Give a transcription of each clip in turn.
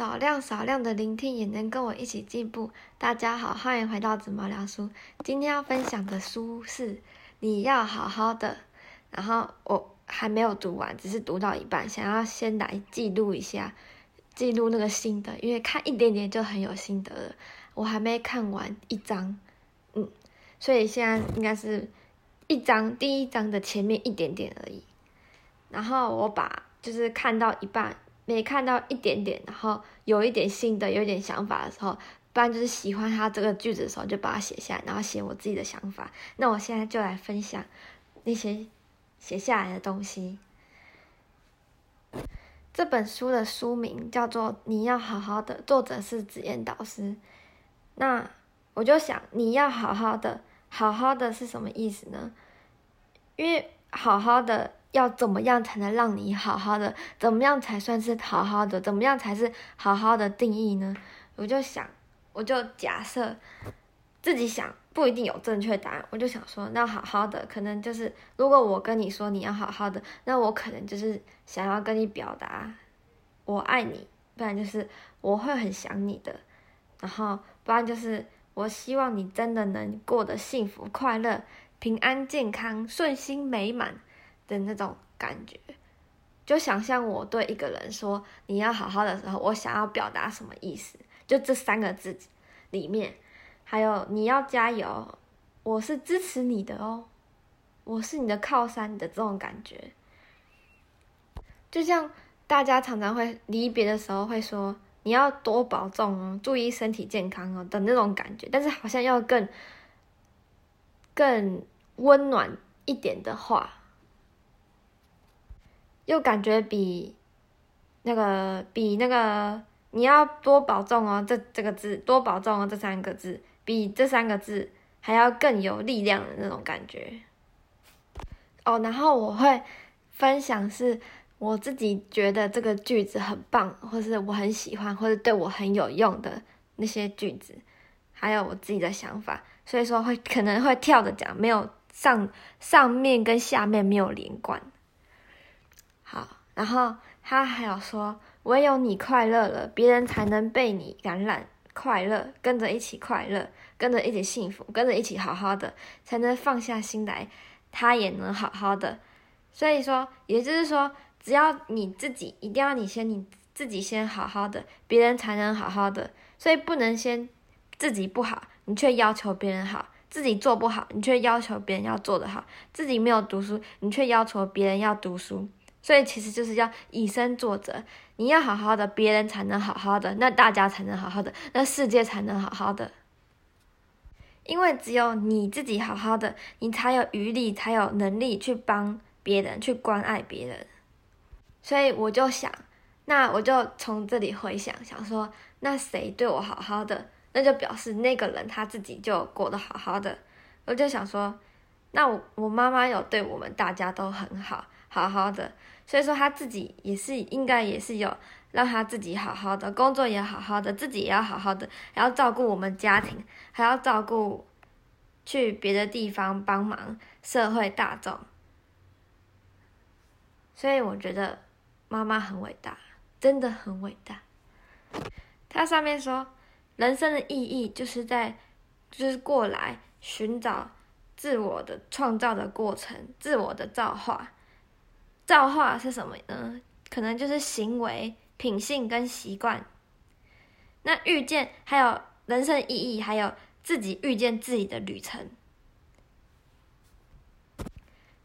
少量少量的聆听也能跟我一起进步。大家好，欢迎回到紫毛聊书。今天要分享的书是《你要好好的》，然后我还没有读完，只是读到一半，想要先来记录一下，记录那个心得，因为看一点点就很有心得了。我还没看完一章，嗯，所以现在应该是一章第一章的前面一点点而已。然后我把就是看到一半。每看到一点点，然后有一点新的、有一点想法的时候，不然就是喜欢他这个句子的时候，就把它写下来，然后写我自己的想法。那我现在就来分享那些写下来的东西。这本书的书名叫做《你要好好的》，作者是紫燕导师。那我就想，你要好好的，好好的是什么意思呢？因为好好的。要怎么样才能让你好好的？怎么样才算是好好的？怎么样才是好好的定义呢？我就想，我就假设自己想不一定有正确答案。我就想说，那好好的可能就是，如果我跟你说你要好好的，那我可能就是想要跟你表达我爱你，不然就是我会很想你的，然后不然就是我希望你真的能过得幸福、快乐、平安、健康、顺心、美满。的那种感觉，就想象我对一个人说“你要好好的”时候，我想要表达什么意思？就这三个字里面，还有“你要加油”，我是支持你的哦，我是你的靠山的这种感觉。就像大家常常会离别的时候会说“你要多保重哦，注意身体健康哦”的那种感觉，但是好像要更更温暖一点的话。又感觉比那个比那个你要多保重哦，这这个字多保重哦，这三个字比这三个字还要更有力量的那种感觉。哦，然后我会分享是我自己觉得这个句子很棒，或是我很喜欢，或者对我很有用的那些句子，还有我自己的想法，所以说会可能会跳着讲，没有上上面跟下面没有连贯。好，然后他还有说，唯有你快乐了，别人才能被你感染快乐，跟着一起快乐，跟着一起幸福，跟着一起好好的，才能放下心来，他也能好好的。所以说，也就是说，只要你自己，一定要你先你自己先好好的，别人才能好好的。所以不能先自己不好，你却要求别人好；自己做不好，你却要求别人要做得好；自己没有读书，你却要求别人要读书。所以其实就是要以身作则，你要好好的，别人才能好好的，那大家才能好好的，那世界才能好好的。因为只有你自己好好的，你才有余力，才有能力去帮别人，去关爱别人。所以我就想，那我就从这里回想，想说，那谁对我好好的，那就表示那个人他自己就过得好好的。我就想说，那我我妈妈有对我们大家都很好。好好的，所以说他自己也是应该也是有让他自己好好的工作也好好的，自己也要好好的，还要照顾我们家庭，还要照顾去别的地方帮忙社会大众。所以我觉得妈妈很伟大，真的很伟大。他上面说，人生的意义就是在就是过来寻找自我的创造的过程，自我的造化。造化是什么呢？可能就是行为、品性跟习惯。那遇见还有人生意义，还有自己遇见自己的旅程。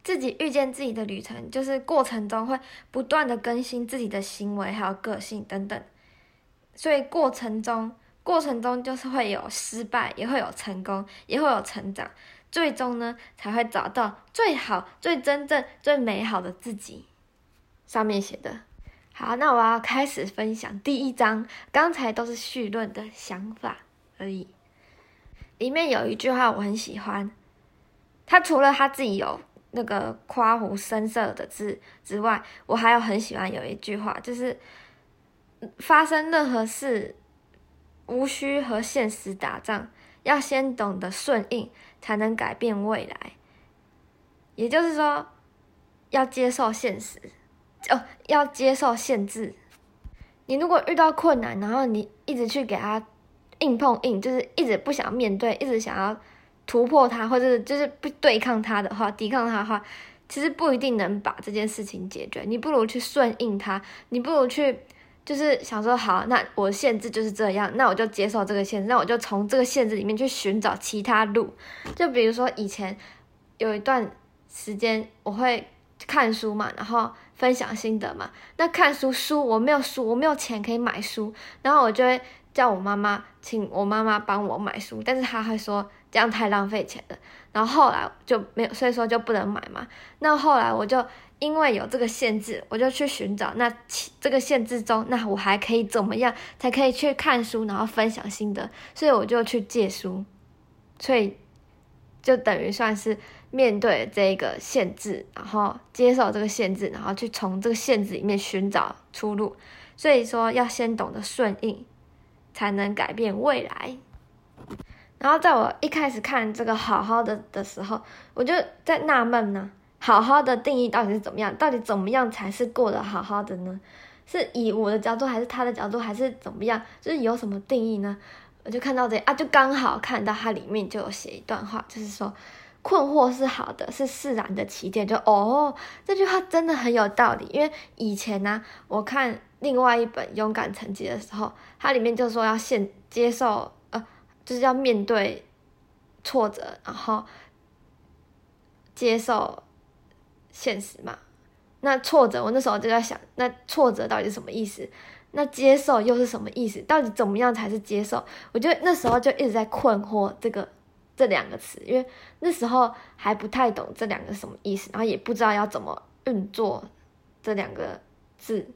自己遇见自己的旅程，就是过程中会不断的更新自己的行为，还有个性等等。所以过程中，过程中就是会有失败，也会有成功，也会有成长。最终呢，才会找到最好、最真正、最美好的自己。上面写的，好，那我要开始分享第一章。刚才都是绪论的想法而已。里面有一句话我很喜欢，他除了他自己有那个夸胡深色的字之外，我还有很喜欢有一句话，就是发生任何事，无需和现实打仗。要先懂得顺应，才能改变未来。也就是说，要接受现实，哦，要接受限制，你如果遇到困难，然后你一直去给他硬碰硬，就是一直不想面对，一直想要突破他，或者就是不对抗他的话，抵抗他的话，其实不一定能把这件事情解决。你不如去顺应他，你不如去就是想说，好，那我限制就是这样，那我就接受这个限制，那我就从这个限制里面去寻找其他路。就比如说以前有一段时间，我会看书嘛，然后。分享心得嘛？那看书书我没有书，我没有钱可以买书，然后我就会叫我妈妈，请我妈妈帮我买书，但是她会说这样太浪费钱了。然后后来就没有，所以说就不能买嘛。那后来我就因为有这个限制，我就去寻找那这个限制中，那我还可以怎么样才可以去看书，然后分享心得？所以我就去借书，所以就等于算是。面对这个限制，然后接受这个限制，然后去从这个限制里面寻找出路。所以说，要先懂得顺应，才能改变未来。然后，在我一开始看这个“好好的”的时候，我就在纳闷呢：“好好的”定义到底是怎么样？到底怎么样才是过得好好的呢？是以我的角度，还是他的角度，还是怎么样？就是有什么定义呢？我就看到这啊，就刚好看到它里面就有写一段话，就是说。困惑是好的，是释然的起点。就哦，这句话真的很有道理。因为以前呢，我看另外一本《勇敢成绩》的时候，它里面就说要现接受，呃，就是要面对挫折，然后接受现实嘛。那挫折，我那时候就在想，那挫折到底是什么意思？那接受又是什么意思？到底怎么样才是接受？我就那时候就一直在困惑这个。这两个词，因为那时候还不太懂这两个什么意思，然后也不知道要怎么运作这两个字，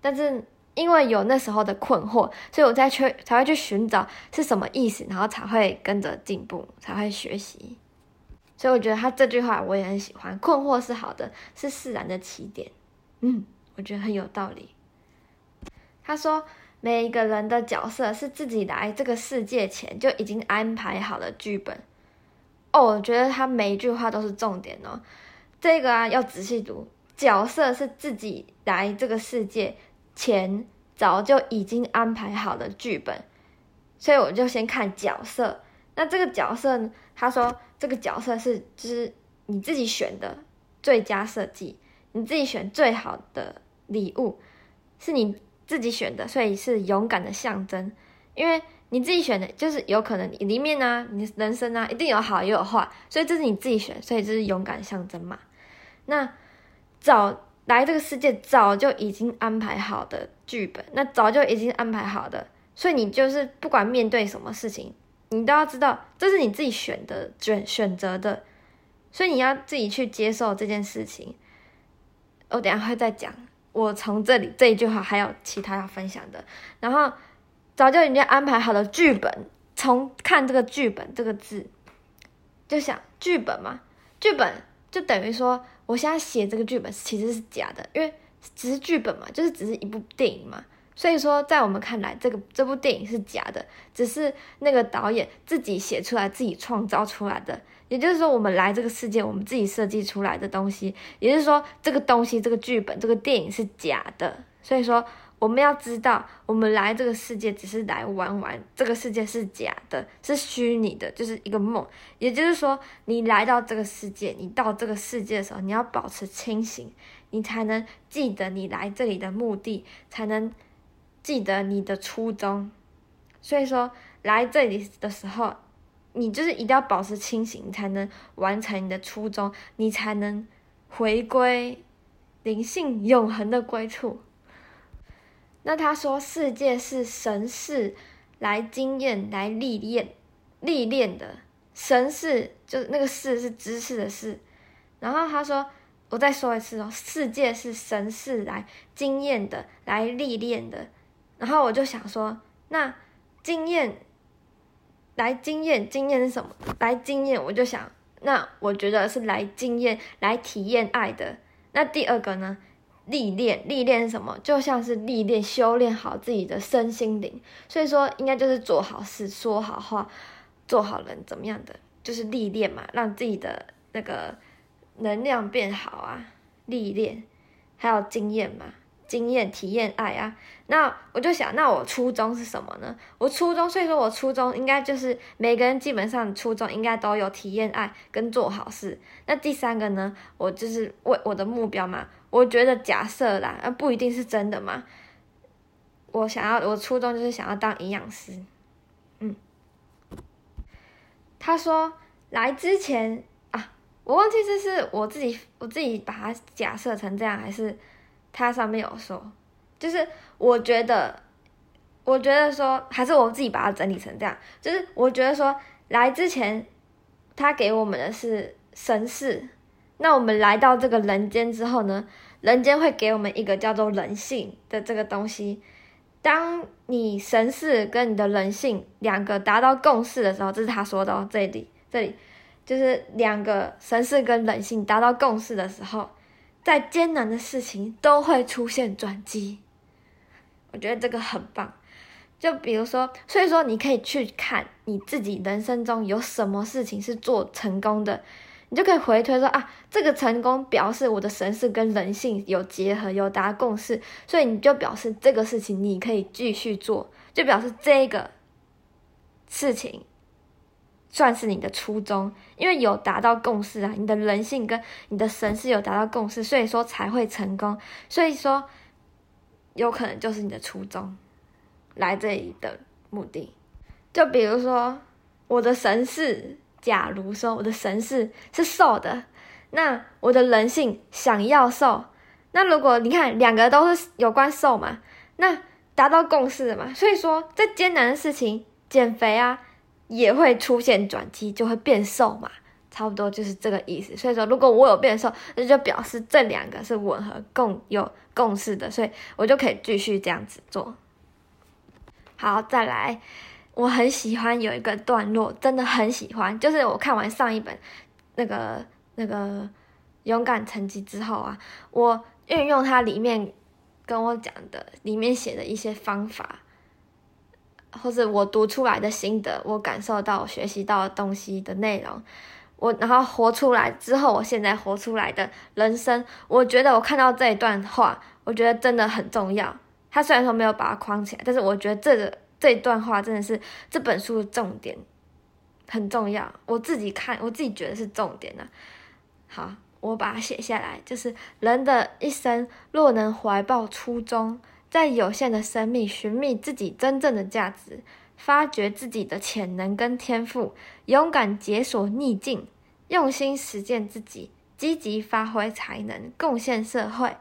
但是因为有那时候的困惑，所以我才去才会去寻找是什么意思，然后才会跟着进步，才会学习。所以我觉得他这句话我也很喜欢，困惑是好的，是释然的起点。嗯，我觉得很有道理。他说。每一个人的角色是自己来这个世界前就已经安排好了剧本哦，我觉得他每一句话都是重点哦。这个啊要仔细读，角色是自己来这个世界前早就已经安排好了剧本，所以我就先看角色。那这个角色，他说这个角色是就是你自己选的最佳设计，你自己选最好的礼物，是你。自己选的，所以是勇敢的象征。因为你自己选的，就是有可能你里面呢，你人生啊，一定有好也有坏，所以这是你自己选，所以这是勇敢象征嘛。那早来这个世界早就已经安排好的剧本，那早就已经安排好的，所以你就是不管面对什么事情，你都要知道这是你自己选的选选择的，所以你要自己去接受这件事情。我等下会再讲。我从这里这一句话还有其他要分享的，然后早就已经安排好了剧本，从看这个剧本这个字，就想剧本嘛，剧本就等于说我现在写这个剧本其实是假的，因为只是剧本嘛，就是只是一部电影嘛，所以说在我们看来，这个这部电影是假的，只是那个导演自己写出来、自己创造出来的。也就是说，我们来这个世界，我们自己设计出来的东西，也就是说，这个东西、这个剧本、这个电影是假的。所以说，我们要知道，我们来这个世界只是来玩玩，这个世界是假的，是虚拟的，就是一个梦。也就是说，你来到这个世界，你到这个世界的时候，你要保持清醒，你才能记得你来这里的目的，才能记得你的初衷。所以说，来这里的时候。你就是一定要保持清醒，才能完成你的初衷，你才能回归灵性永恒的归处。那他说，世界是神事来经验、来历练、历练的。神事就是那个“事”是知识的“事”。然后他说，我再说一次哦，世界是神事来经验的、来历练的。然后我就想说，那经验。来经验，经验是什么？来经验，我就想，那我觉得是来经验、来体验爱的。那第二个呢？历练，历练是什么？就像是历练、修炼好自己的身心灵。所以说，应该就是做好事、说好话、做好人，怎么样的？就是历练嘛，让自己的那个能量变好啊。历练，还有经验嘛，经验体验爱啊。那我就想，那我初衷是什么呢？我初衷，所以说我初衷应该就是每个人基本上初衷应该都有体验爱跟做好事。那第三个呢，我就是为我的目标嘛。我觉得假设啦，那不一定是真的嘛。我想要，我初衷就是想要当营养师。嗯，他说来之前啊，我忘记这是我自己我自己把它假设成这样，还是他上面有说，就是我觉得，我觉得说，还是我自己把它整理成这样，就是我觉得说来之前，他给我们的是神事，那我们来到这个人间之后呢？人间会给我们一个叫做人性的这个东西。当你神事跟你的人性两个达到共识的时候，这是他说的哦。这里，这里就是两个神事跟人性达到共识的时候，再艰难的事情都会出现转机。我觉得这个很棒。就比如说，所以说你可以去看你自己人生中有什么事情是做成功的。你就可以回推说啊，这个成功表示我的神识跟人性有结合，有达共识，所以你就表示这个事情你可以继续做，就表示这个事情算是你的初衷，因为有达到共识啊，你的人性跟你的神是有达到共识，所以说才会成功，所以说有可能就是你的初衷来这里的目的，就比如说我的神是。假如说我的神是是瘦的，那我的人性想要瘦，那如果你看两个都是有关瘦嘛，那达到共识了嘛，所以说这艰难的事情减肥啊，也会出现转机，就会变瘦嘛，差不多就是这个意思。所以说如果我有变瘦，那就表示这两个是吻合共有共识的，所以我就可以继续这样子做。好，再来。我很喜欢有一个段落，真的很喜欢，就是我看完上一本那个那个勇敢成绩之后啊，我运用它里面跟我讲的，里面写的一些方法，或是我读出来的心得，我感受到学习到的东西的内容，我然后活出来之后，我现在活出来的人生，我觉得我看到这一段话，我觉得真的很重要。他虽然说没有把它框起来，但是我觉得这个。这段话真的是这本书的重点，很重要。我自己看，我自己觉得是重点呢。好，我把它写下来。就是人的一生，若能怀抱初衷，在有限的生命寻觅自己真正的价值，发掘自己的潜能跟天赋，勇敢解锁逆境，用心实践自己，积极发挥才能，贡献社会，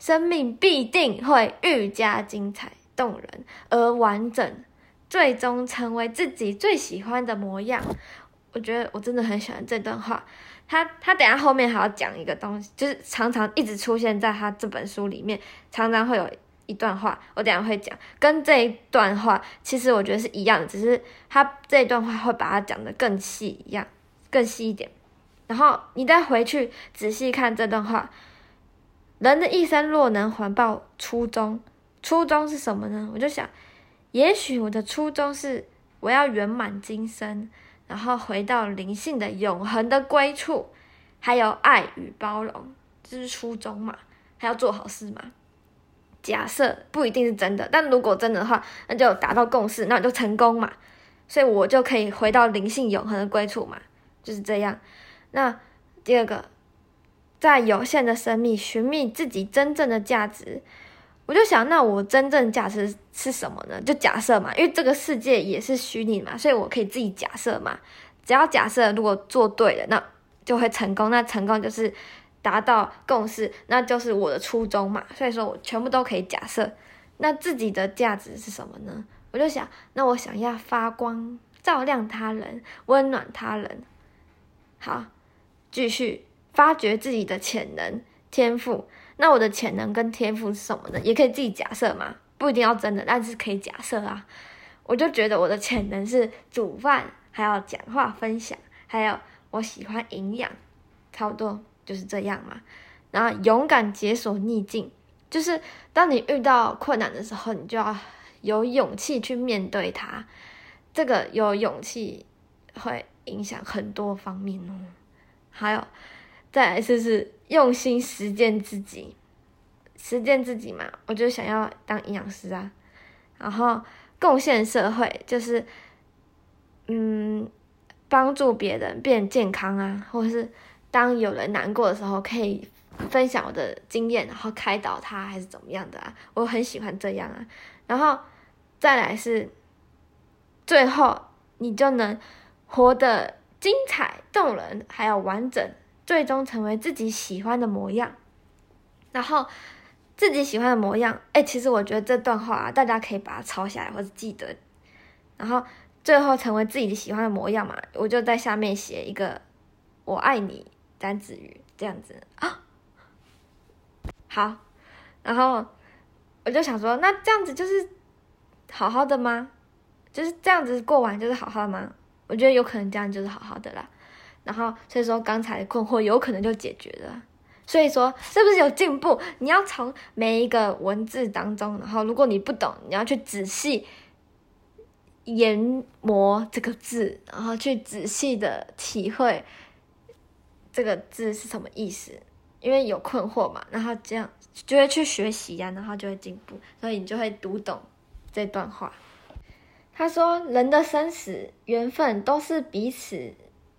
生命必定会愈加精彩。动人而完整，最终成为自己最喜欢的模样。我觉得我真的很喜欢这段话。他他等下后面还要讲一个东西，就是常常一直出现在他这本书里面，常常会有一段话。我等下会讲，跟这一段话其实我觉得是一样的，只是他这一段话会把它讲的更细一样，更细一点。然后你再回去仔细看这段话，人的一生若能环抱初衷。初衷是什么呢？我就想，也许我的初衷是我要圆满今生，然后回到灵性的永恒的归处，还有爱与包容，这是初衷嘛？还要做好事嘛？假设不一定是真的，但如果真的话，那就达到共识，那就成功嘛。所以我就可以回到灵性永恒的归处嘛，就是这样。那第二个，在有限的生命寻觅自己真正的价值。我就想，那我真正价值是什么呢？就假设嘛，因为这个世界也是虚拟嘛，所以我可以自己假设嘛。只要假设，如果做对了，那就会成功。那成功就是达到共识，那就是我的初衷嘛。所以说我全部都可以假设。那自己的价值是什么呢？我就想，那我想要发光，照亮他人，温暖他人。好，继续发掘自己的潜能、天赋。那我的潜能跟天赋是什么呢？也可以自己假设嘛，不一定要真的，但是可以假设啊。我就觉得我的潜能是煮饭，还要讲话分享，还有我喜欢营养，差不多就是这样嘛。然后勇敢解锁逆境，就是当你遇到困难的时候，你就要有勇气去面对它。这个有勇气会影响很多方面哦。还有。再来就是用心实践自己，实践自己嘛，我就想要当营养师啊，然后贡献社会，就是嗯，帮助别人变健康啊，或者是当有人难过的时候，可以分享我的经验，然后开导他，还是怎么样的啊？我很喜欢这样啊。然后再来是，最后你就能活得精彩动人，还有完整，最终成为自己喜欢的模样。然后自己喜欢的模样，哎，其实我觉得这段话啊，大家可以把它抄下来或者记得。然后最后成为自己喜欢的模样嘛，我就在下面写一个“我爱你”单子鱼这样子啊。好，然后我就想说，那这样子就是好好的吗？就是这样子过完就是好好的吗？我觉得有可能这样就是好好的啦。然后所以说刚才的困惑有可能就解决了。所以说，是不是有进步？你要从每一个文字当中，然后如果你不懂，你要去仔细研磨这个字，然后去仔细的体会这个字是什么意思。因为有困惑嘛，然后这样就会去学习呀，然后就会进步，所以你就会读懂这段话。他说：“人的生死缘分都是彼此。”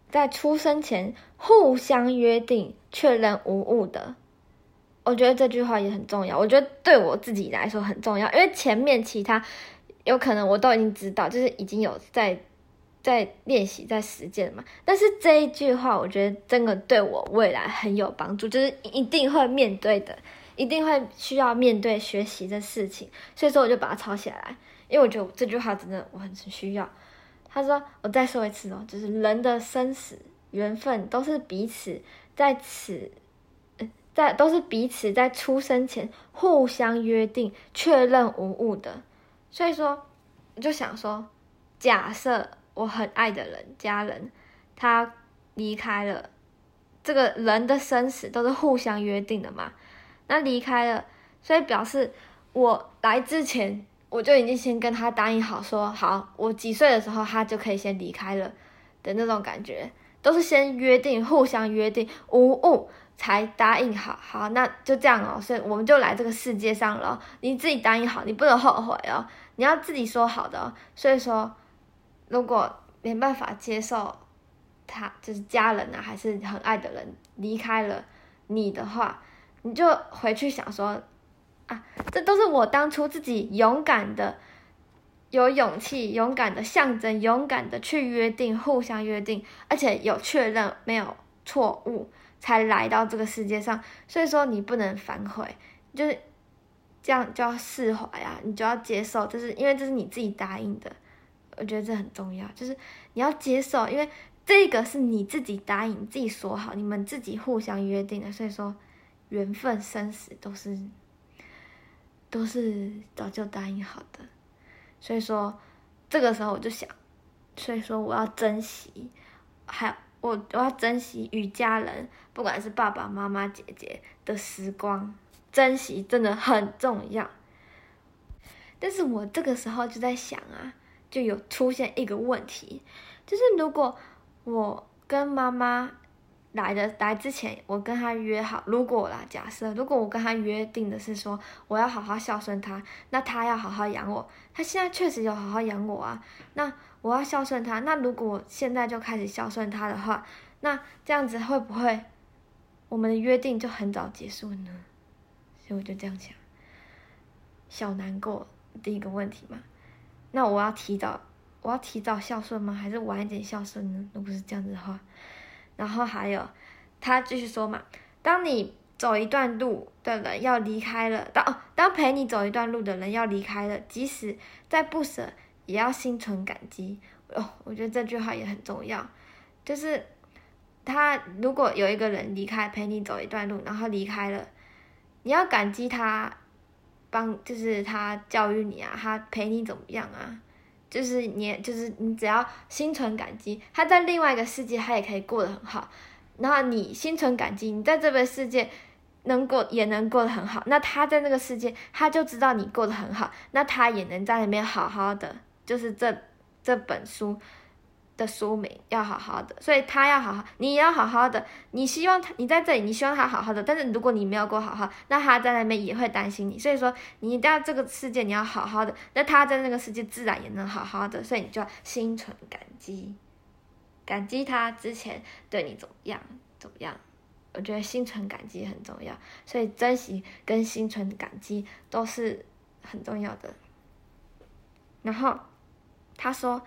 在出生前互相约定、确认无误的，我觉得这句话也很重要。我觉得对我自己来说很重要，因为前面其他有可能我都已经知道，就是已经有在在练习、在实践嘛。但是这一句话，我觉得真的对我未来很有帮助，就是一定会面对的，一定会需要面对学习的事情。所以说，我就把它抄下来，因为我觉得这句话真的我很需要。他说：“我再说一次哦，就是人的生死缘分都是彼此在此，在都是彼此在出生前互相约定、确认无误的。所以说，我就想说，假设我很爱的人、家人，他离开了，这个人的生死都是互相约定的嘛？那离开了，所以表示我来之前。”我就已经先跟他答应好，说好，我几岁的时候他就可以先离开了的那种感觉，都是先约定，互相约定无误才答应好。好，那就这样哦，所以我们就来这个世界上了。你自己答应好，你不能后悔哦，你要自己说好的。所以说，如果没办法接受他就是家人啊，还是很爱的人离开了你的话，你就回去想说。啊，这都是我当初自己勇敢的，有勇气、勇敢的象征，勇敢的去约定，互相约定，而且有确认没有错误，才来到这个世界上。所以说你不能反悔，就是这样就要释怀啊，你就要接受，就是因为这是你自己答应的。我觉得这很重要，就是你要接受，因为这个是你自己答应、自己说好，你们自己互相约定的。所以说，缘分、生死都是。都是早就答应好的，所以说这个时候我就想，所以说我要珍惜，还我我要珍惜与家人，不管是爸爸妈妈、姐姐的时光，珍惜真的很重要。但是我这个时候就在想啊，就有出现一个问题，就是如果我跟妈妈。来的来之前，我跟他约好，如果啦，假设如果我跟他约定的是说我要好好孝顺他，那他要好好养我。他现在确实有好好养我啊，那我要孝顺他。那如果现在就开始孝顺他的话，那这样子会不会我们的约定就很早结束呢？所以我就这样想，小难过第一个问题嘛。那我要提早，我要提早孝顺吗？还是晚一点孝顺呢？如果是这样子的话。然后还有，他继续说嘛，当你走一段路的人要离开了，当哦，当陪你走一段路的人要离开了，即使再不舍，也要心存感激。哦，我觉得这句话也很重要，就是他如果有一个人离开陪你走一段路，然后离开了，你要感激他，帮就是他教育你啊，他陪你怎么样啊？就是你，就是你，只要心存感激，他在另外一个世界，他也可以过得很好。然后你心存感激，你在这个世界能过，也能过得很好。那他在那个世界，他就知道你过得很好，那他也能在里面好好的。就是这这本书的书名要好好的，所以他要好好，你也要好好的。你希望他，你在这里，你希望他好好的，但是如果你没有过好好，那他在那边也会担心你。所以说，你到这个世界你要好好的，那他在那个世界自然也能好好的。所以你就要心存感激，感激他之前对你怎么样怎么样。我觉得心存感激很重要，所以珍惜跟心存感激都是很重要的。然后他说。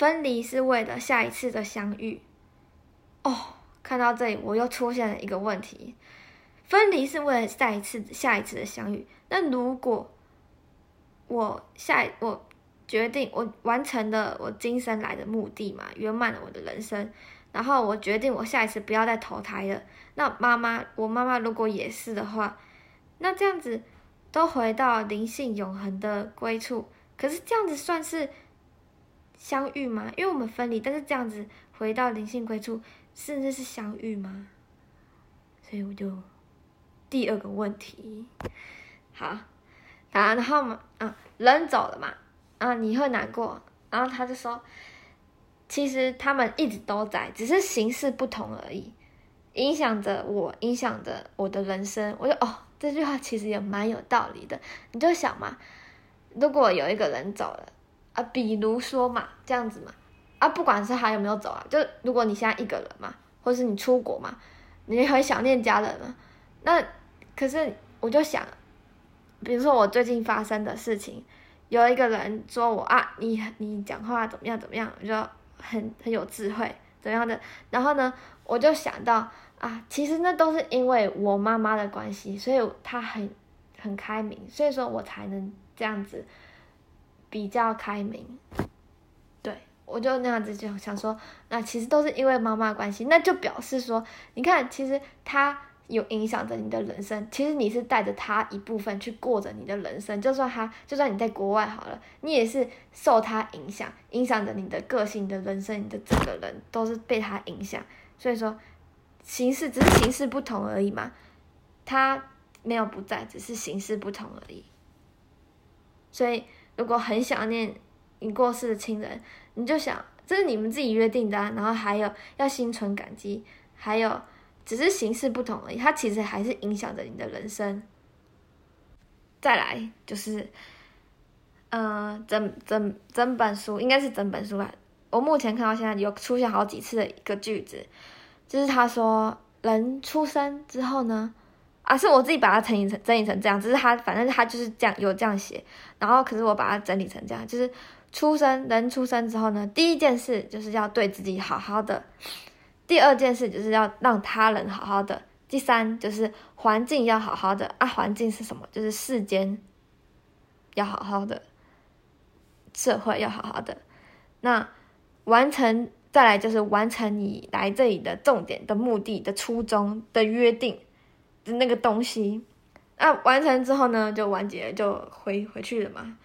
分离是为了下一次的相遇。哦，看到这里，我又出现了一个问题：分离是为了下一次、下一次的相遇。那如果我下我决定我完成了我今生来的目的嘛，圆满了我的人生，然后我决定我下一次不要再投胎了。那妈妈，我妈妈如果也是的话，那这样子都回到灵性永恒的归处。可是这样子算是？相遇吗？因为我们分离，但是这样子回到灵性归处，甚至是相遇吗？所以我就第二个问题，好，然后嘛，啊，人走了嘛，啊，你会难过，然后他就说，其实他们一直都在，只是形式不同而已，影响着我，影响着我的人生。我就哦，这句话其实也蛮有道理的。你就想嘛，如果有一个人走了。啊，比如说嘛，这样子嘛，啊，不管是他有没有走啊，就如果你现在一个人嘛，或是你出国嘛，你会想念家人嘛？那可是我就想，比如说我最近发生的事情，有一个人说我啊，你你讲话怎么样怎么样，我就很很有智慧怎样的，然后呢，我就想到啊，其实那都是因为我妈妈的关系，所以她很很开明，所以说我才能这样子。比较开明，对我就那样子就想说，那其实都是因为妈妈关系，那就表示说，你看，其实他有影响着你的人生，其实你是带着他一部分去过着你的人生，就算他，就算你在国外好了，你也是受他影响，影响着你的个性、的人生、你的整个人都是被他影响，所以说形式只是形式不同而已嘛，他没有不在，只是形式不同而已，所以。如果很想念你过世的亲人，你就想这是你们自己约定的，然后还有要心存感激，还有只是形式不同而已，它其实还是影响着你的人生。再来就是，呃，整整整本书应该是整本书吧，我目前看到现在有出现好几次的一个句子，就是他说人出生之后呢。啊，是我自己把它整理成整理成这样，只是他反正他就是这样有这样写，然后可是我把它整理成这样，就是出生人出生之后呢，第一件事就是要对自己好好的，第二件事就是要让他人好好的，第三就是环境要好好的啊，环境是什么？就是世间要好好的，社会要好好的，那完成再来就是完成你来这里的重点的目的的初衷的约定。那个东西，那完成之后呢，就完结，就回回去了嘛。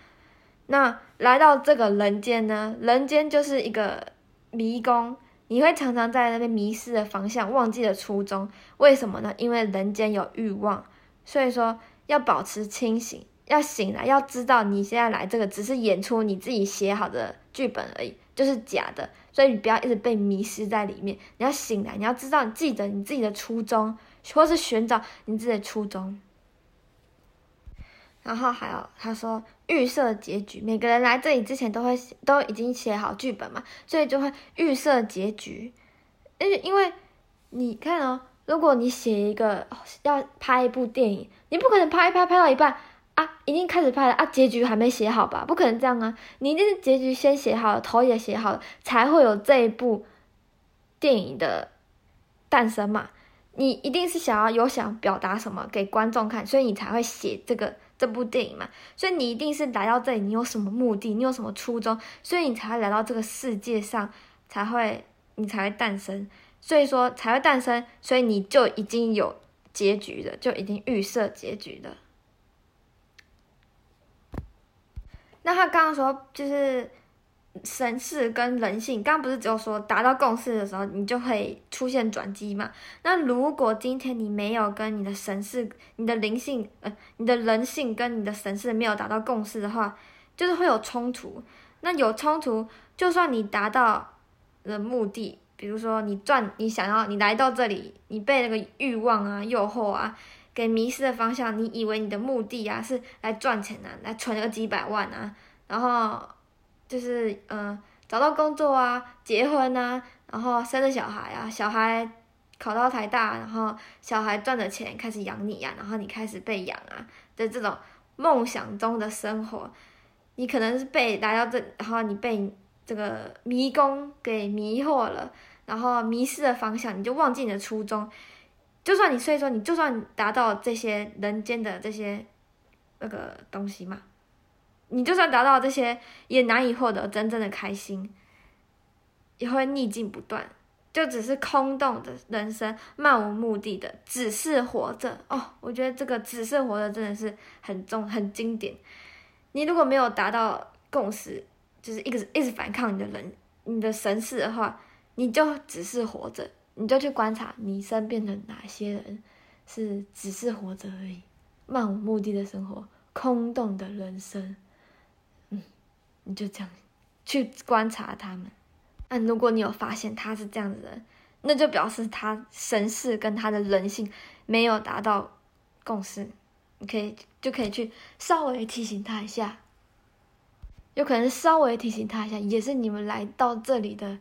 那来到这个人间呢，人间就是一个迷宫，你会常常在那边迷失的方向，忘记了初衷。为什么呢？因为人间有欲望，所以说要保持清醒，要醒来，要知道你现在来这个只是演出你自己写好的剧本而已，就是假的。所以你不要一直被迷失在里面，你要醒来，你要知道，你记得你自己的初衷。或是寻找你自己的初衷，然后还有他说预设结局，每个人来这里之前都会都已经写好剧本嘛，所以就会预设结局。因为因为你看哦，如果你写一个要拍一部电影，你不可能拍一拍拍到一半啊，已经开始拍了啊，结局还没写好吧？不可能这样啊，你一定是结局先写好了，头也写好了，才会有这一部电影的诞生嘛。你一定是想要有想表达什么给观众看，所以你才会写这个这部电影嘛。所以你一定是来到这里，你有什么目的？你有什么初衷？所以你才会来到这个世界上，才会你才会诞生。所以说才会诞生，所以你就已经有结局的，就已经预设结局的。那他刚刚说就是。神事跟人性，刚刚不是只有说达到共识的时候，你就会出现转机嘛？那如果今天你没有跟你的神事、你的灵性、呃，你的人性跟你的神事没有达到共识的话，就是会有冲突。那有冲突，就算你达到了目的，比如说你赚，你想要你来到这里，你被那个欲望啊、诱惑啊给迷失了方向，你以为你的目的啊是来赚钱啊，来存个几百万啊，然后就是嗯找到工作啊、结婚啊，然后生了小孩啊，小孩考到台大，然后小孩赚的钱开始养你呀，然后你开始被养啊的这种梦想中的生活，你可能是被来到这，然后你被。这个迷宫给迷惑了，然后迷失了方向，你就忘记你的初衷。就算你所以说，你就算达到这些人间的这些那个东西嘛，你就算达到这些，也难以获得真正的开心，也会逆境不断，就只是空洞的人生，漫无目的的，只是活着。哦，我觉得这个“只是活着”真的是很重、很经典。你如果没有达到共识。就是一直一直反抗你的人，你的神识的话，你就只是活着，你就去观察你身边的哪些人是只是活着而已，漫无目的的生活，空洞的人生，你就这样去观察他们。那如果你有发现他是这样子的，那就表示他神识跟他的人性没有达到共识，你可以就可以去稍微提醒他一下。有可能稍微提醒他一下，也是你们来到这里的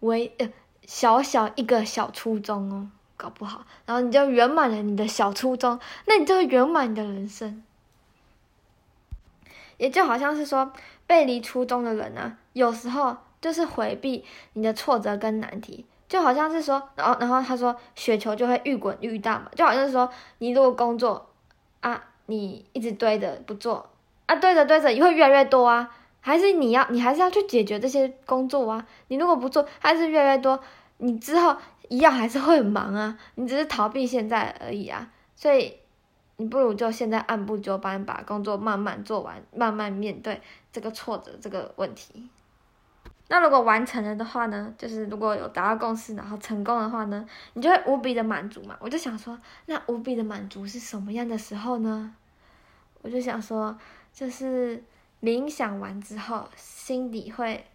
唯呃小小一个小初衷哦，搞不好，然后你就圆满了你的小初衷，那你就会圆满你的人生。也就好像是说，背离初衷的人呢，有时候就是回避你的挫折跟难题，就好像是说，然后然后他说雪球就会愈滚愈大嘛，就好像是说，你如果工作啊，你一直堆着不做。啊，堆着堆着也会越来越多啊，还是你要你还是要去解决这些工作啊。你如果不做，还是越来越多，你之后一样还是会很忙啊。你只是逃避现在而已啊，所以你不如就现在按部就班把工作慢慢做完，慢慢面对这个挫折这个问题。那如果完成了的话呢，就是如果有达到共识，然后成功的话呢，你就会无比的满足嘛。我就想说，那无比的满足是什么样的时候呢？我就想说。就是冥想完之后，心里会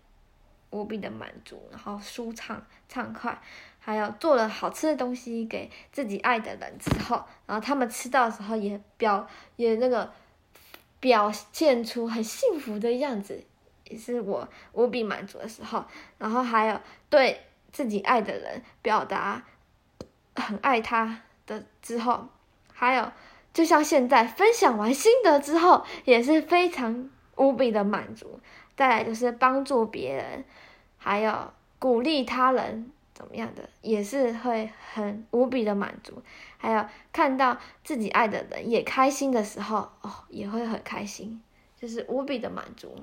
无比的满足，然后舒畅畅快。还有做了好吃的东西给自己爱的人之后，然后他们吃到的时候也表也那个表现出很幸福的样子，也是我无比满足的时候。然后还有对自己爱的人表达很爱他的之后，还有。就像现在分享完心得之后，也是非常无比的满足。再来就是帮助别人，还有鼓励他人，怎么样的，也是会很无比的满足。还有看到自己爱的人也开心的时候，哦，也会很开心，就是无比的满足。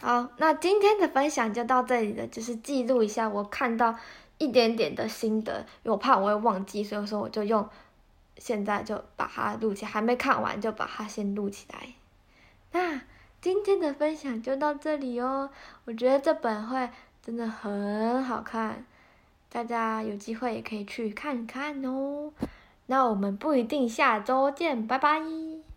好，那今天的分享就到这里了，就是记录一下我看到一点点的心得，因为我怕我会忘记，所以说我就用。现在就把它录起来，还没看完就把它先录起来。那今天的分享就到这里哦。我觉得这本会真的很好看，大家有机会也可以去看看哦。那我们不一定下周见，拜拜。